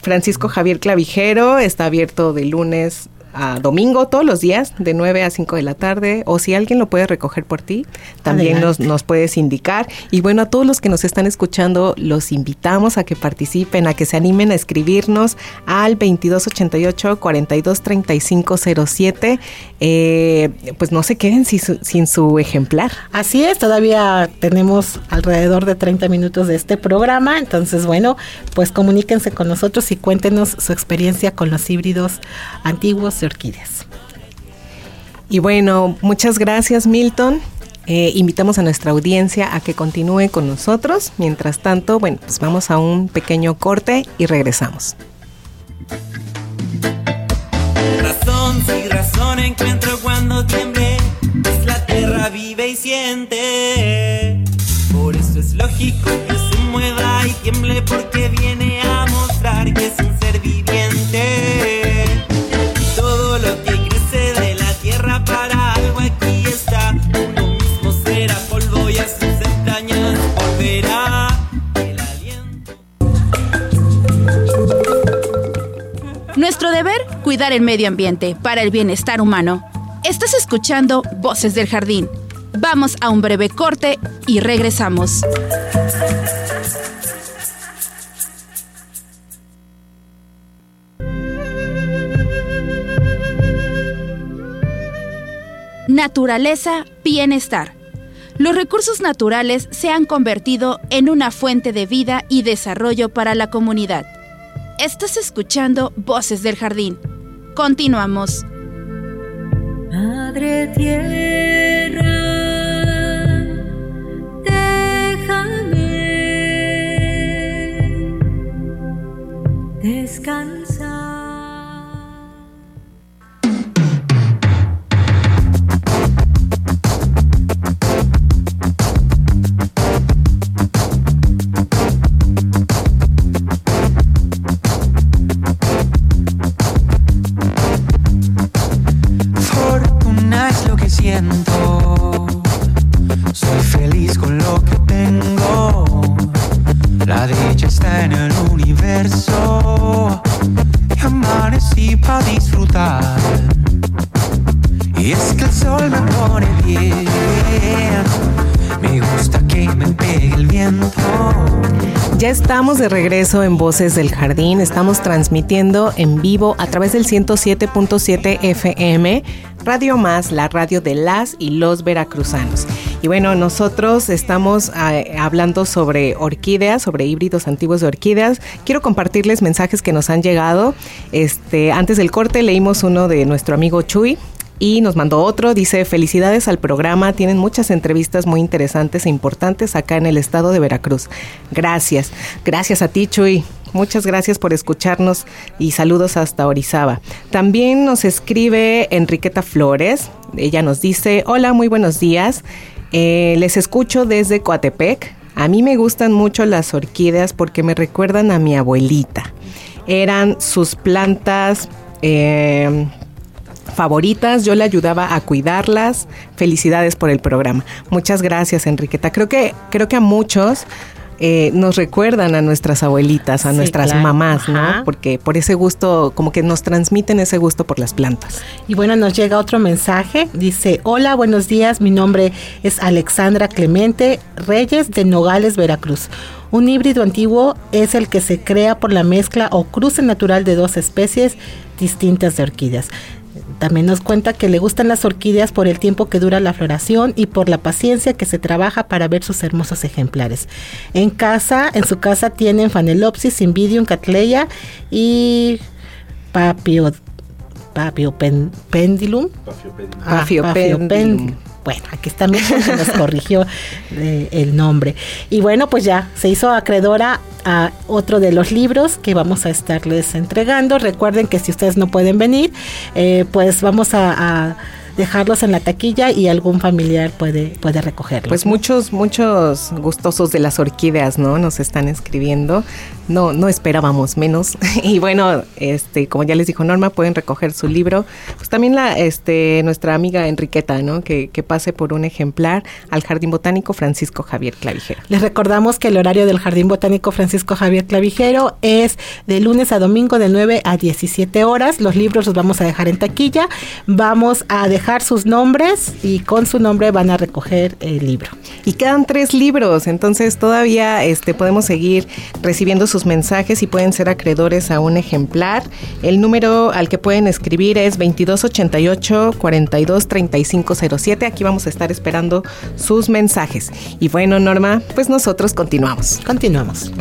Francisco Javier Clavijero, está abierto de lunes a domingo todos los días, de 9 a 5 de la tarde, o si alguien lo puede recoger por ti, también nos, nos puedes indicar. Y bueno, a todos los que nos están escuchando, los invitamos a que participen, a que se animen a escribirnos al 2288-423507. Eh, pues no se queden sin su, sin su ejemplar. Así es, todavía tenemos alrededor de 30 minutos de este programa, entonces bueno, pues comuníquense con nosotros y cuéntenos su experiencia con los híbridos antiguos de orquídeas. Y bueno, muchas gracias Milton. Eh, invitamos a nuestra audiencia a que continúe con nosotros. Mientras tanto, bueno, pues vamos a un pequeño corte y regresamos. Razón, si razón encuentro cuando tiemble, pues la tierra vive y siente. Por eso es lógico que se mueva y tiemble porque viene a mostrar que es un ser viviente. Nuestro deber, cuidar el medio ambiente para el bienestar humano. Estás escuchando Voces del Jardín. Vamos a un breve corte y regresamos. Naturaleza, bienestar. Los recursos naturales se han convertido en una fuente de vida y desarrollo para la comunidad. Estás escuchando Voces del Jardín. Continuamos. Madre tierra, déjame. Regreso en Voces del Jardín. Estamos transmitiendo en vivo a través del 107.7 FM, Radio Más, la radio de las y los veracruzanos. Y bueno, nosotros estamos eh, hablando sobre orquídeas, sobre híbridos antiguos de orquídeas. Quiero compartirles mensajes que nos han llegado. Este, antes del corte leímos uno de nuestro amigo Chuy, y nos mandó otro, dice, felicidades al programa, tienen muchas entrevistas muy interesantes e importantes acá en el estado de Veracruz. Gracias, gracias a ti Chuy, muchas gracias por escucharnos y saludos hasta Orizaba. También nos escribe Enriqueta Flores, ella nos dice, hola, muy buenos días, Eh, les escucho desde Coatepec, a mí me gustan mucho las orquídeas porque me recuerdan a mi abuelita. Eran sus plantas... eh, favoritas, yo le ayudaba a cuidarlas. Felicidades por el programa. Muchas gracias, Enriqueta. Creo que, creo que a muchos eh, nos recuerdan a nuestras abuelitas, a Sí, nuestras claro. mamás, Ajá. ¿no? Porque por ese gusto, como que nos transmiten ese gusto por las plantas. Y bueno, nos llega otro mensaje. Dice, hola, buenos días. Mi nombre es Alexandra Clemente Reyes de Nogales, Veracruz. Un híbrido antiguo es el que se crea por la mezcla o cruce natural de dos especies distintas de orquídeas. También nos cuenta que le gustan las orquídeas por el tiempo que dura la floración y por la paciencia que se trabaja para ver sus hermosos ejemplares. En casa, en su casa tienen Phanelopsis, Invidium, Cattleya y Papio, Papio pen- Pendulum. Ah, Papio Papio Pendulum. Pen- Bueno, aquí también se nos corrigió eh, el nombre. Y bueno, pues ya se hizo acreedora a otro de los libros que vamos a estarles entregando. Recuerden que si ustedes no pueden venir, eh, pues vamos a, a dejarlos en la taquilla y algún familiar puede, puede recogerlos. Pues muchos, muchos gustosos de las orquídeas, ¿no? Nos están escribiendo. No, no esperábamos menos. Y bueno, este, como ya les dijo Norma, pueden recoger su libro. Pues también la, este, nuestra amiga Enriqueta, ¿no? Que, que pase por un ejemplar al Jardín Botánico Francisco Javier Clavijero. Les recordamos que el horario del Jardín Botánico Francisco Javier Clavijero es de lunes a domingo de 9 a 17 horas. Los libros los vamos a dejar en taquilla. Vamos a dejar sus nombres y con su nombre van a recoger el libro. Y quedan tres libros, entonces todavía este, podemos seguir recibiendo sus mensajes y pueden ser acreedores a un ejemplar. El número al que pueden escribir es 2288-423507. Aquí vamos a estar esperando sus mensajes. Y bueno, Norma, pues nosotros continuamos. Continuamos.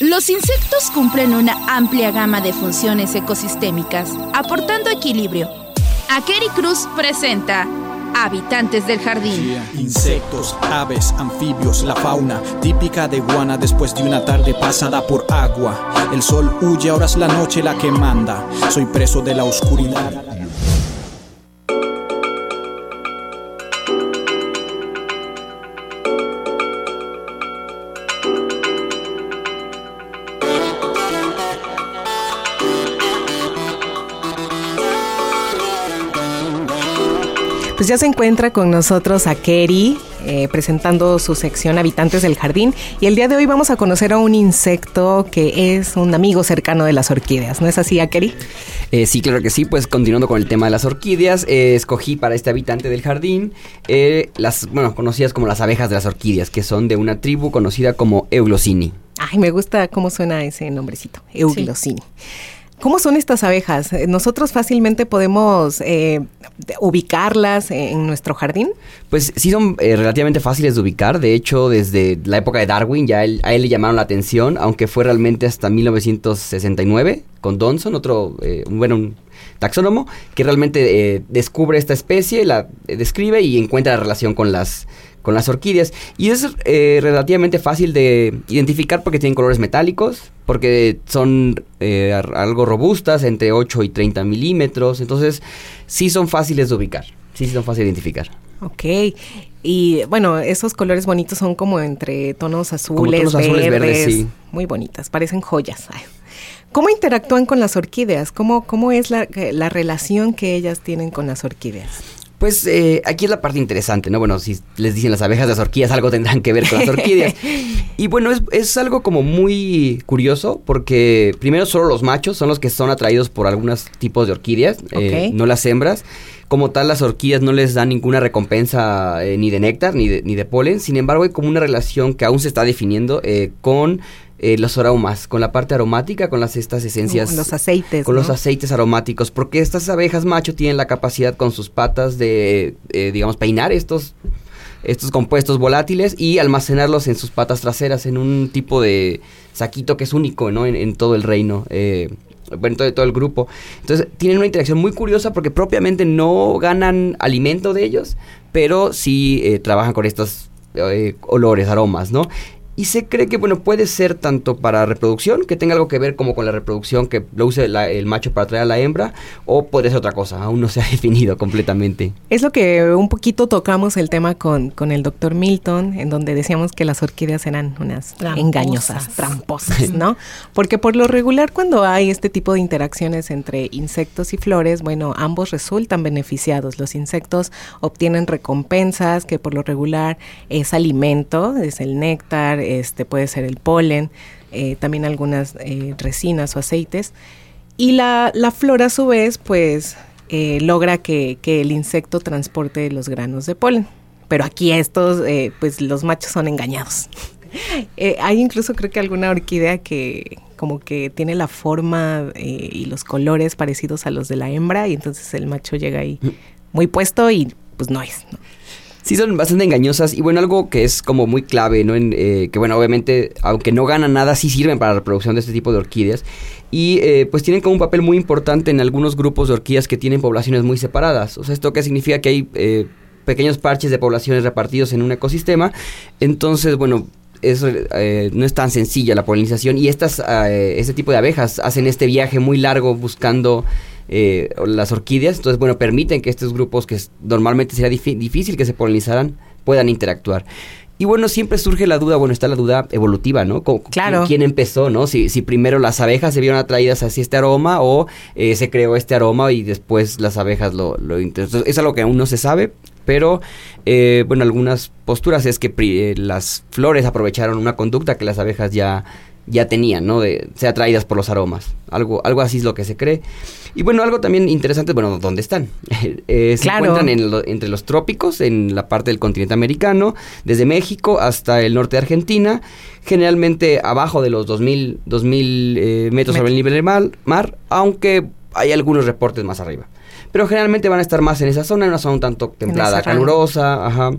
Los insectos cumplen una amplia gama de funciones ecosistémicas, aportando equilibrio. Akeri Cruz presenta Habitantes del Jardín. Insectos, aves, anfibios, la fauna típica de Guana después de una tarde pasada por agua. El sol huye, ahora es la noche la que manda. Soy preso de la oscuridad. Pues ya se encuentra con nosotros Akeri, eh, presentando su sección Habitantes del Jardín. Y el día de hoy vamos a conocer a un insecto que es un amigo cercano de las orquídeas. ¿No es así, Akeri? Eh, sí, claro que sí, pues continuando con el tema de las orquídeas, eh, escogí para este habitante del jardín eh, las, bueno, conocidas como las abejas de las orquídeas, que son de una tribu conocida como Eulocini. Ay, me gusta cómo suena ese nombrecito, Euglosini. ¿Cómo son estas abejas? Eh, ¿Nosotros fácilmente podemos eh, ubicarlas en nuestro jardín? Pues sí son eh, relativamente fáciles de ubicar, de hecho desde la época de Darwin ya a él le llamaron la atención, aunque fue realmente hasta 1969 con Donson, otro, eh, bueno, taxónomo, que realmente descubre esta especie, la describe y encuentra la relación con las, con las orquídeas. Y es eh, relativamente fácil de identificar porque tienen colores metálicos, porque son eh, algo robustas, entre 8 y 30 milímetros, entonces sí son fáciles de ubicar, sí son fáciles de identificar. Ok. Y bueno, esos colores bonitos son como entre tonos azules, tonos azules, verdes. verdes, sí. Muy bonitas, parecen joyas. Ay. ¿Cómo interactúan con las orquídeas? ¿Cómo, cómo es la, la relación que ellas tienen con las orquídeas? Pues eh, aquí es la parte interesante, ¿no? Bueno, si les dicen las abejas, las orquídeas, algo tendrán que ver con las orquídeas. y bueno, es, es algo como muy curioso porque primero solo los machos son los que son atraídos por algunos tipos de orquídeas, eh, no las hembras. Como tal, las orquídeas no les dan ninguna recompensa eh, ni de néctar ni de, ni de polen. Sin embargo, hay como una relación que aún se está definiendo eh, con eh, los aromas, con la parte aromática, con las estas esencias. Con los aceites, Con los aceites aromáticos. Porque estas abejas macho tienen la capacidad con sus patas de, eh, digamos, peinar estos estos compuestos volátiles y almacenarlos en sus patas traseras en un tipo de saquito que es único ¿no? en, en todo el reino. eh, bueno, en todo, todo el grupo. Entonces, tienen una interacción muy curiosa porque propiamente no ganan alimento de ellos, pero sí eh, trabajan con estos eh, olores, aromas, ¿no? Y se cree que, bueno, puede ser tanto para reproducción, que tenga algo que ver como con la reproducción, que lo use la- el macho para atraer a la hembra, o puede ser otra cosa, aún no se ha definido completamente. Es lo que un poquito tocamos el tema con, con el doctor Milton, en donde decíamos que las orquídeas eran unas Tramposas. engañosas, tramposas, ¿no? Porque por lo regular cuando hay este tipo de interacciones entre insectos y flores, bueno, ambos resultan beneficiados. Los insectos obtienen recompensas, que por lo regular es alimento, es el néctar, este puede ser el polen, eh, también algunas eh, resinas o aceites. Y la, la flor a su vez, pues, eh, logra que, que el insecto transporte los granos de polen. Pero aquí estos, eh, pues los machos son engañados. Eh, hay incluso creo que alguna orquídea que como que tiene la forma eh, y los colores parecidos a los de la hembra y entonces el macho llega ahí muy puesto y pues no es. ¿no? Sí, son bastante engañosas. Y bueno, algo que es como muy clave, ¿no? En, eh, que bueno, obviamente, aunque no ganan nada, sí sirven para la reproducción de este tipo de orquídeas. Y eh, pues tienen como un papel muy importante en algunos grupos de orquídeas que tienen poblaciones muy separadas. O sea, ¿esto qué significa? Que hay eh, pequeños parches de poblaciones repartidos en un ecosistema. Entonces, bueno, es, eh, no es tan sencilla la polinización y estas, eh, este tipo de abejas hacen este viaje muy largo buscando eh, las orquídeas, entonces bueno, permiten que estos grupos que normalmente sería difícil que se polinizaran puedan interactuar. Y bueno, siempre surge la duda, bueno, está la duda evolutiva, ¿no? Claro. ¿Quién empezó, no? Si, si primero las abejas se vieron atraídas hacia este aroma o eh, se creó este aroma y después las abejas lo... lo Entonces, es algo que aún no se sabe, pero eh, bueno, algunas posturas es que pri- eh, las flores aprovecharon una conducta que las abejas ya, ya tenían, ¿no? De ser atraídas por los aromas. Algo, algo así es lo que se cree. Y bueno, algo también interesante, bueno, ¿dónde están? Eh, se Claro. encuentran en lo- entre los trópicos, en la parte del continente americano, desde México hasta el norte de Argentina, generalmente abajo de los 2000, 2000 eh, metros sobre el nivel del mar, mar, aunque hay algunos reportes más arriba. Pero generalmente van a estar más en esa zona, en una zona un tanto templada, calurosa, ajá.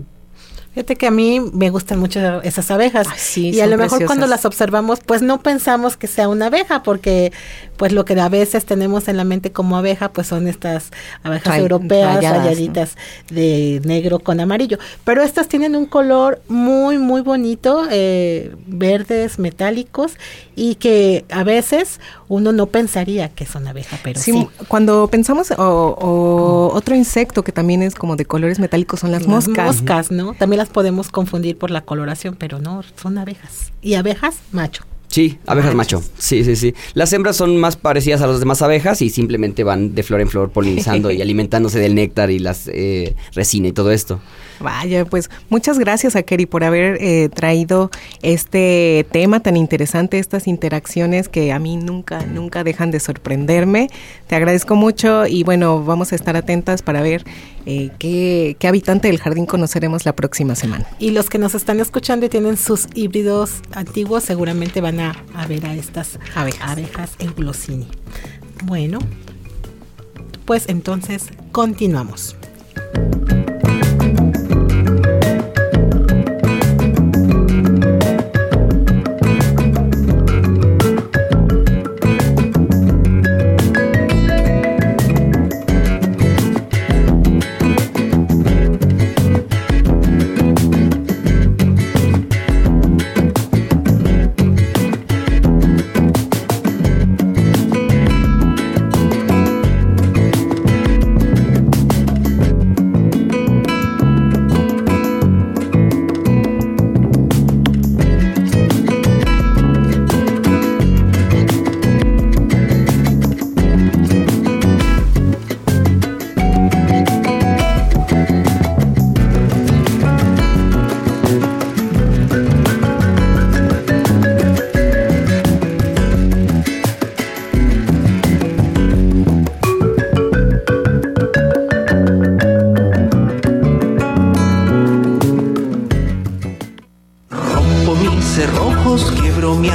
Fíjate que a mí me gustan mucho esas abejas. Ay, sí, y a lo mejor preciosas. cuando las observamos, pues no pensamos que sea una abeja, porque pues lo que a veces tenemos en la mente como abeja, pues son estas abejas Ray- europeas rayadas, rayaditas de negro con amarillo. Pero estas tienen un color muy, muy bonito, eh, verdes, metálicos, y que a veces uno no pensaría que son abeja, pero sí. Sí, cuando pensamos, o, o otro insecto que también es como de colores metálicos son las moscas. moscas, ¿no? También las podemos confundir por la coloración, pero no, son abejas. Y abejas, macho. Sí, abejas macho. Sí, sí, sí. Las hembras son más parecidas a las demás abejas y simplemente van de flor en flor polinizando y alimentándose del néctar y las eh, resina y todo esto. Vaya, pues muchas gracias a Kerry por haber eh, traído este tema tan interesante, estas interacciones que a mí nunca, nunca dejan de sorprenderme. Te agradezco mucho y bueno, vamos a estar atentas para ver eh, qué, qué habitante del jardín conoceremos la próxima semana. Y los que nos están escuchando y tienen sus híbridos antiguos, seguramente van a, a ver a estas Abejas. abejas en Glossini. Bueno, pues entonces continuamos.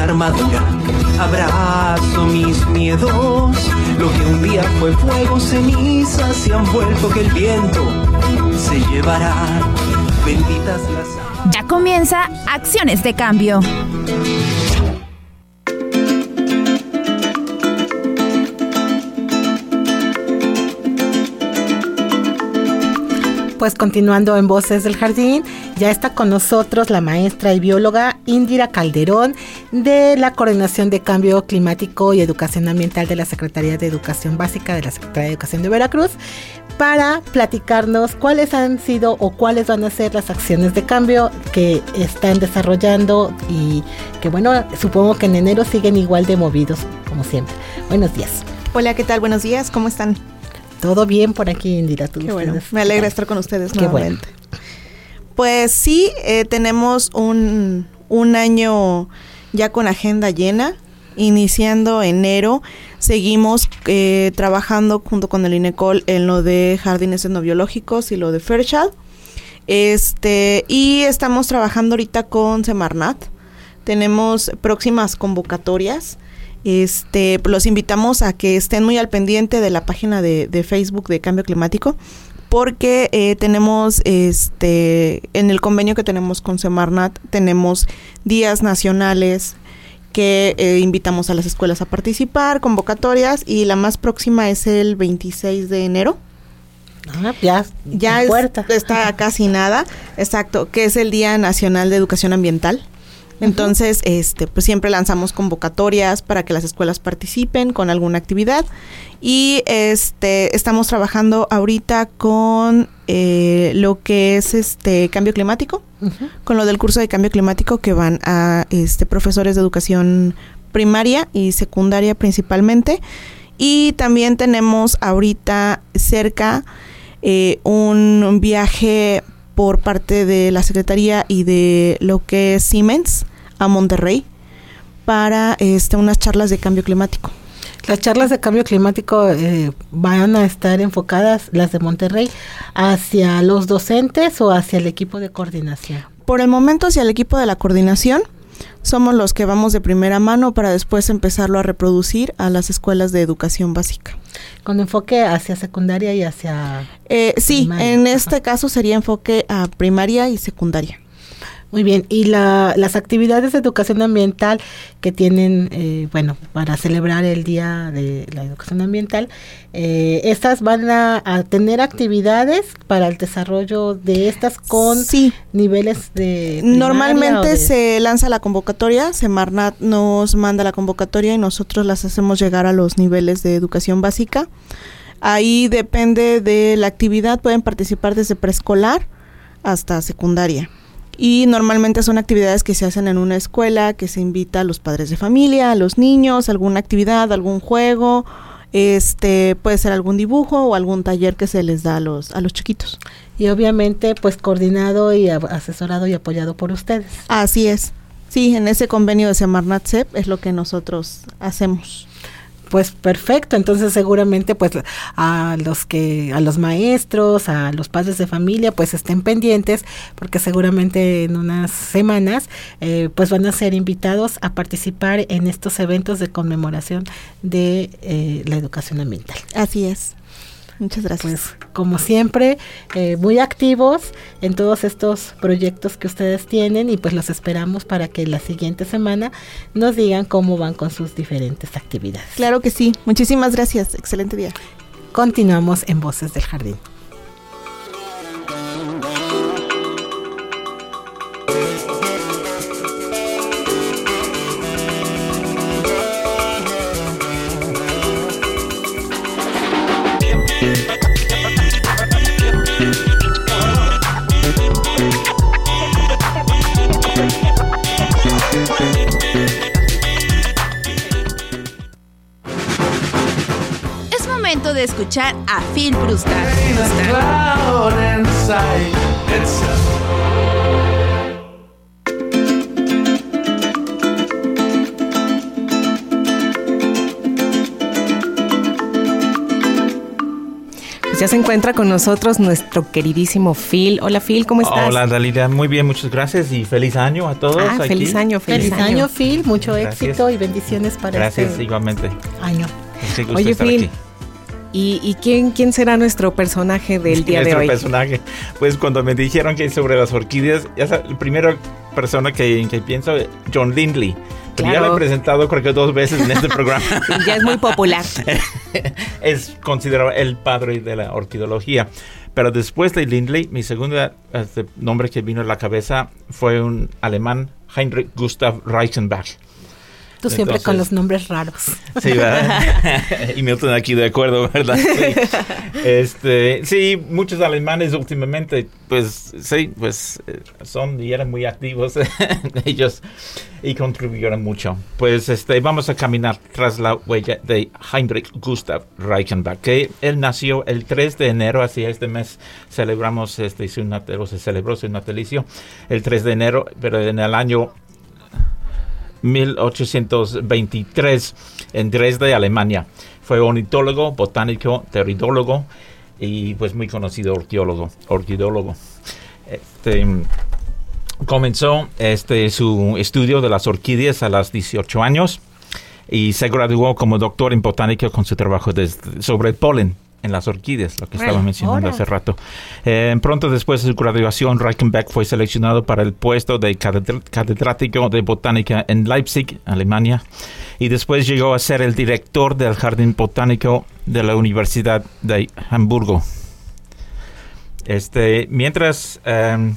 Armadura. Abrazo mis miedos, lo que un día fue fuego, cenizas se han vuelto que el viento se llevará. Benditas las Ya comienza Acciones de Cambio. Pues continuando en Voces del Jardín, ya está con nosotros la maestra y bióloga Indira Calderón de la Coordinación de Cambio Climático y Educación Ambiental de la Secretaría de Educación Básica de la Secretaría de Educación de Veracruz para platicarnos cuáles han sido o cuáles van a ser las acciones de cambio que están desarrollando y que bueno, supongo que en enero siguen igual de movidos como siempre. Buenos días. Hola, ¿qué tal? Buenos días, ¿cómo están? Todo bien por aquí, Indira. ¿Tú, Qué bueno, me alegra estar con ustedes Qué nuevamente. Pues sí, eh, tenemos un, un año ya con agenda llena. Iniciando enero, seguimos eh, trabajando junto con el INECOL en lo de jardines etnobiológicos y lo de Fairchild. Este, y estamos trabajando ahorita con Semarnat. Tenemos próximas convocatorias. Este, los invitamos a que estén muy al pendiente de la página de, de Facebook de Cambio Climático porque eh, tenemos este en el convenio que tenemos con Semarnat tenemos días nacionales que eh, invitamos a las escuelas a participar, convocatorias y la más próxima es el 26 de enero. Ah, ya, Ya es- está casi nada, exacto, que es el Día Nacional de Educación Ambiental. Entonces, este, pues siempre lanzamos convocatorias para que las escuelas participen con alguna actividad. Y este, estamos trabajando ahorita con eh, lo que es este cambio climático, con lo del curso de cambio climático que van a este profesores de educación primaria y secundaria principalmente. Y también tenemos ahorita cerca eh, un viaje por parte de la Secretaría y de lo que es Siemens a Monterrey para este, unas charlas de cambio climático. Las charlas de cambio climático eh, van a estar enfocadas, las de Monterrey, hacia los docentes o hacia el equipo de coordinación. Por el momento hacia el equipo de la coordinación somos los que vamos de primera mano para después empezarlo a reproducir a las escuelas de educación básica. Con enfoque hacia secundaria y hacia... Eh, sí, Primaria, en ajá. este caso sería enfoque a primaria y secundaria. Muy bien, y la, las actividades de educación ambiental que tienen, eh, bueno, para celebrar el Día de la Educación Ambiental, eh, estas van a, a tener actividades para el desarrollo de estas con Sí. niveles de... Normalmente de- se lanza la convocatoria, Semarnat nos manda la convocatoria y nosotros las hacemos llegar a los niveles de educación básica. Ahí depende de la actividad, pueden participar desde preescolar hasta secundaria. Y normalmente son actividades que se hacen en una escuela, que se invita a los padres de familia, a los niños, alguna actividad, algún juego, este puede ser algún dibujo o algún taller que se les da a los a los chiquitos. Y obviamente, pues coordinado y asesorado y apoyado por ustedes. Así es. Sí, en ese convenio de Semarnat CEP es lo que nosotros hacemos. Pues perfecto, entonces seguramente pues a los que a los maestros, a los padres de familia pues estén pendientes porque seguramente en unas semanas eh, pues van a ser invitados a participar en estos eventos de conmemoración de eh, la educación ambiental. Así es. Muchas gracias. Pues como siempre, eh, muy activos en todos estos proyectos que ustedes tienen y pues los esperamos para que la siguiente semana nos digan cómo van con sus diferentes actividades. Claro que sí. Muchísimas gracias. Excelente día. Continuamos en Voces del Jardín. De escuchar a Phil Brewster. Pues ya se encuentra con nosotros nuestro queridísimo Phil. Hola Phil, ¿cómo estás? Hola Dalila, muy bien, muchas gracias y feliz año a todos. Ah, aquí. feliz año, feliz, Feliz año, Phil. Mucho Gracias. éxito y bendiciones para Gracias, este igualmente. año. Oye estar Phil, aquí. ¿Y, y quién, quién será nuestro personaje del día de Nuestro hoy? personaje. Pues cuando me dijeron que sobre las orquídeas, ya sabes, la primera persona que, que pienso, John Lindley. Pero Ya Claro. lo he presentado creo que dos veces en este programa. Ya es muy popular. es considerado el padre de la orquidología. Pero después de Lindley, mi segundo este, nombre que vino a la cabeza fue un alemán, Heinrich Gustav Reichenbach. Tú siempre Entonces- con los nombres raros. Sí, ¿verdad? y Milton aquí de acuerdo, ¿verdad? Sí. Este, sí, muchos alemanes últimamente, pues sí, pues eh, son y eran muy activos ellos y contribuyeron mucho. Pues este, vamos a caminar tras la huella de Heinrich Gustav Reichenbach, que él nació el 3 de enero, así este mes celebramos este su nat- o se celebró su natalicio el 3 de enero, pero en el año 1823 en Dresde, Alemania. Fue ornitólogo, botánico, teridólogo y pues muy conocido orquidólogo. orquidólogo. Este, comenzó este, su estudio de las orquídeas a los 18 años y se graduó como doctor en botánica con su trabajo sobre el polen en las orquídeas, lo que estaba Órale. mencionando hace rato. Eh, pronto después de su graduación, Reichenbach fue seleccionado para el puesto de catedr- catedrático de botánica en Leipzig, Alemania, y después llegó a ser el director del jardín botánico de la Universidad de Hamburgo. Este, mientras em,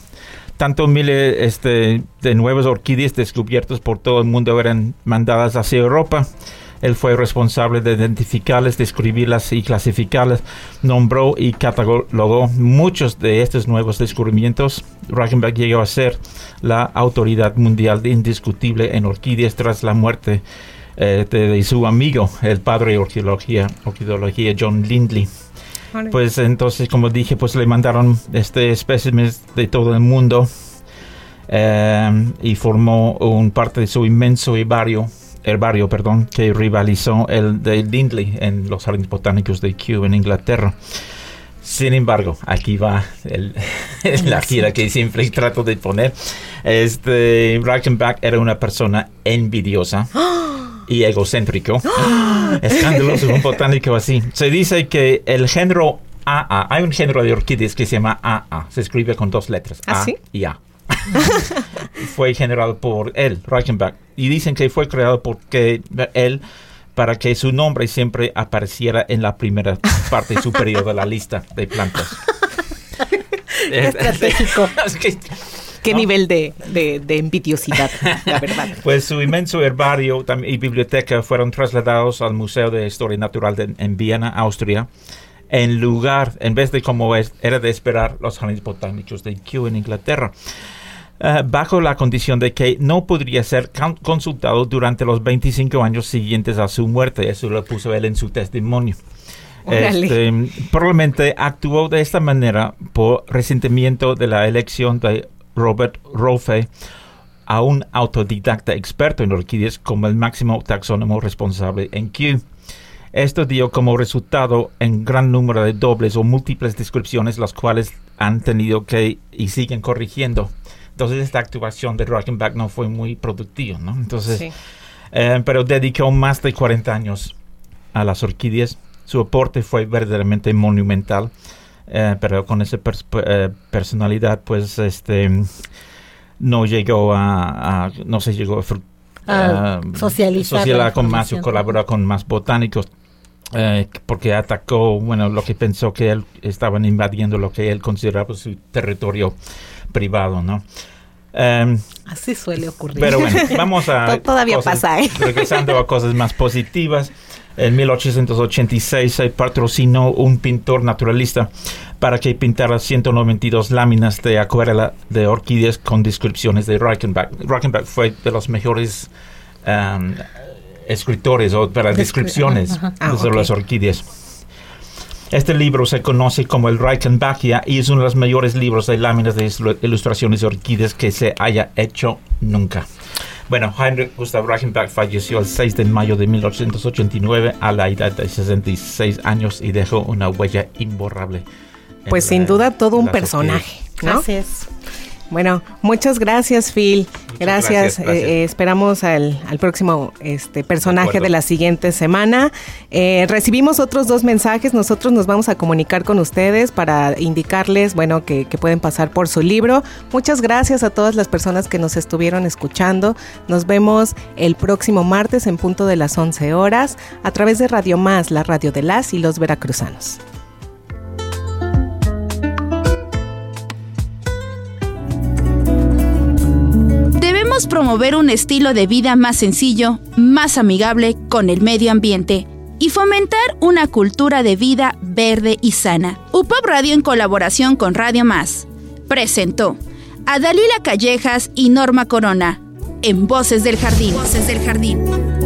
tanto miles este, de nuevas orquídeas descubiertas por todo el mundo eran mandadas hacia Europa, él fue responsable de identificarlas, describirlas y clasificarlas. Nombró y catalogó muchos de estos nuevos descubrimientos. Reichenbach llegó a ser la autoridad mundial indiscutible en orquídeas tras la muerte eh, de, de su amigo, el padre de orquidología, orquidología John Lindley. Pues entonces, como dije, pues le mandaron este espécimes de todo el mundo eh, y formó un parte de su inmenso herbario, herbario perdón, que rivalizó el de Lindley en los jardines botánicos de Kew en Inglaterra. Sin embargo, aquí va el- la gira que siempre trato de poner. Este Reichenbach era una persona envidiosa y egocéntrico. Escandaloso, un botánico así. Se dice que el género AA, hay un género de orquídeas que se llama AA, se escribe con dos letras, ¿Ah, A sí? y A. fue generado por él, Reichenbach, y dicen que fue creado porque él para que su nombre siempre apareciera en la primera parte superior de la lista de plantas. Estratégico. Es que- ¿Qué nivel de, de, de envidiosidad, la verdad? Pues su inmenso herbario y biblioteca fueron trasladados al Museo de Historia Natural de- en Viena, Austria, en lugar, en vez de como era de esperar, los jardines botánicos de Kew en Inglaterra. Eh, bajo la condición de que no podría ser con- consultado durante los 25 años siguientes a su muerte. Eso lo puso él en su testimonio. Este, probablemente actuó de esta manera por resentimiento de la elección de Robert Rolfe a un autodidacta experto en orquídeas como el máximo taxónomo responsable en Kew. Esto dio como resultado en gran número de dobles o múltiples descripciones, las cuales han tenido que y siguen corrigiendo. Entonces esta actuación de Reichenbach no fue muy productiva, ¿no? Entonces, Sí. eh, pero dedicó más de 40 años a las orquídeas. Su aporte fue verdaderamente monumental, eh, pero con esa pers- eh, personalidad, pues, este, no llegó a, a- no se llegó a, A socializar socializar con más o colaborar con más botánicos. eh, porque atacó, bueno, lo que pensó que él estaban invadiendo lo que él consideraba su territorio privado, ¿no? Em, Así suele ocurrir. pero bueno, vamos a... To- todavía cosas- pasa, ¿eh? Regresando a cosas más positivas. En 1886 se patrocinó un pintor naturalista para que pintara 192 láminas de acuarela de orquídeas con descripciones de Reichenbach. Reichenbach fue de los mejores um, escritores o para Descri- descripciones ajá. Ah, las orquídeas. Este libro se conoce como el Reichenbachia y es uno de los mayores libros de láminas de ilustraciones de orquídeas que se haya hecho nunca. Bueno, Heinrich Gustav Reichenbach falleció el 6 de mayo de 1889 a la edad de 66 años y dejó una huella imborrable. Pues la- sin duda todo un personaje, ¿no? Así es. Bueno, muchas gracias, Phil. Gracias. gracias, gracias. Eh, eh, esperamos al, al próximo este, personaje de la siguiente semana. Eh, recibimos otros dos mensajes. Nosotros nos vamos a comunicar con ustedes para indicarles, bueno, que, que pueden pasar por su libro. Muchas gracias a todas las personas que nos estuvieron escuchando. Nos vemos el próximo martes en punto de las 11 horas a través de Radio Más, la radio de las y los veracruzanos. Debemos promover un estilo de vida más sencillo, más amigable con el medio ambiente y fomentar una cultura de vida verde y sana. UPOP Radio en colaboración con Radio Más presentó a Dalila Callejas y Norma Corona en Voces del Jardín. Voces del Jardín.